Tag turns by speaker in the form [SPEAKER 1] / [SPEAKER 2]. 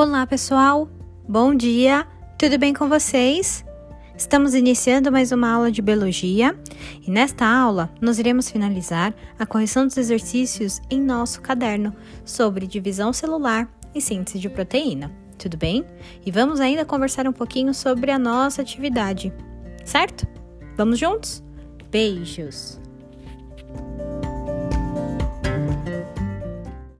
[SPEAKER 1] Olá, pessoal! Bom dia! Tudo bem com vocês? Estamos iniciando mais uma aula de biologia e nesta aula nós iremos finalizar a correção dos exercícios em nosso caderno sobre divisão celular e síntese de proteína. Tudo bem? E vamos ainda conversar um pouquinho sobre a nossa atividade, certo? Vamos juntos? Beijos!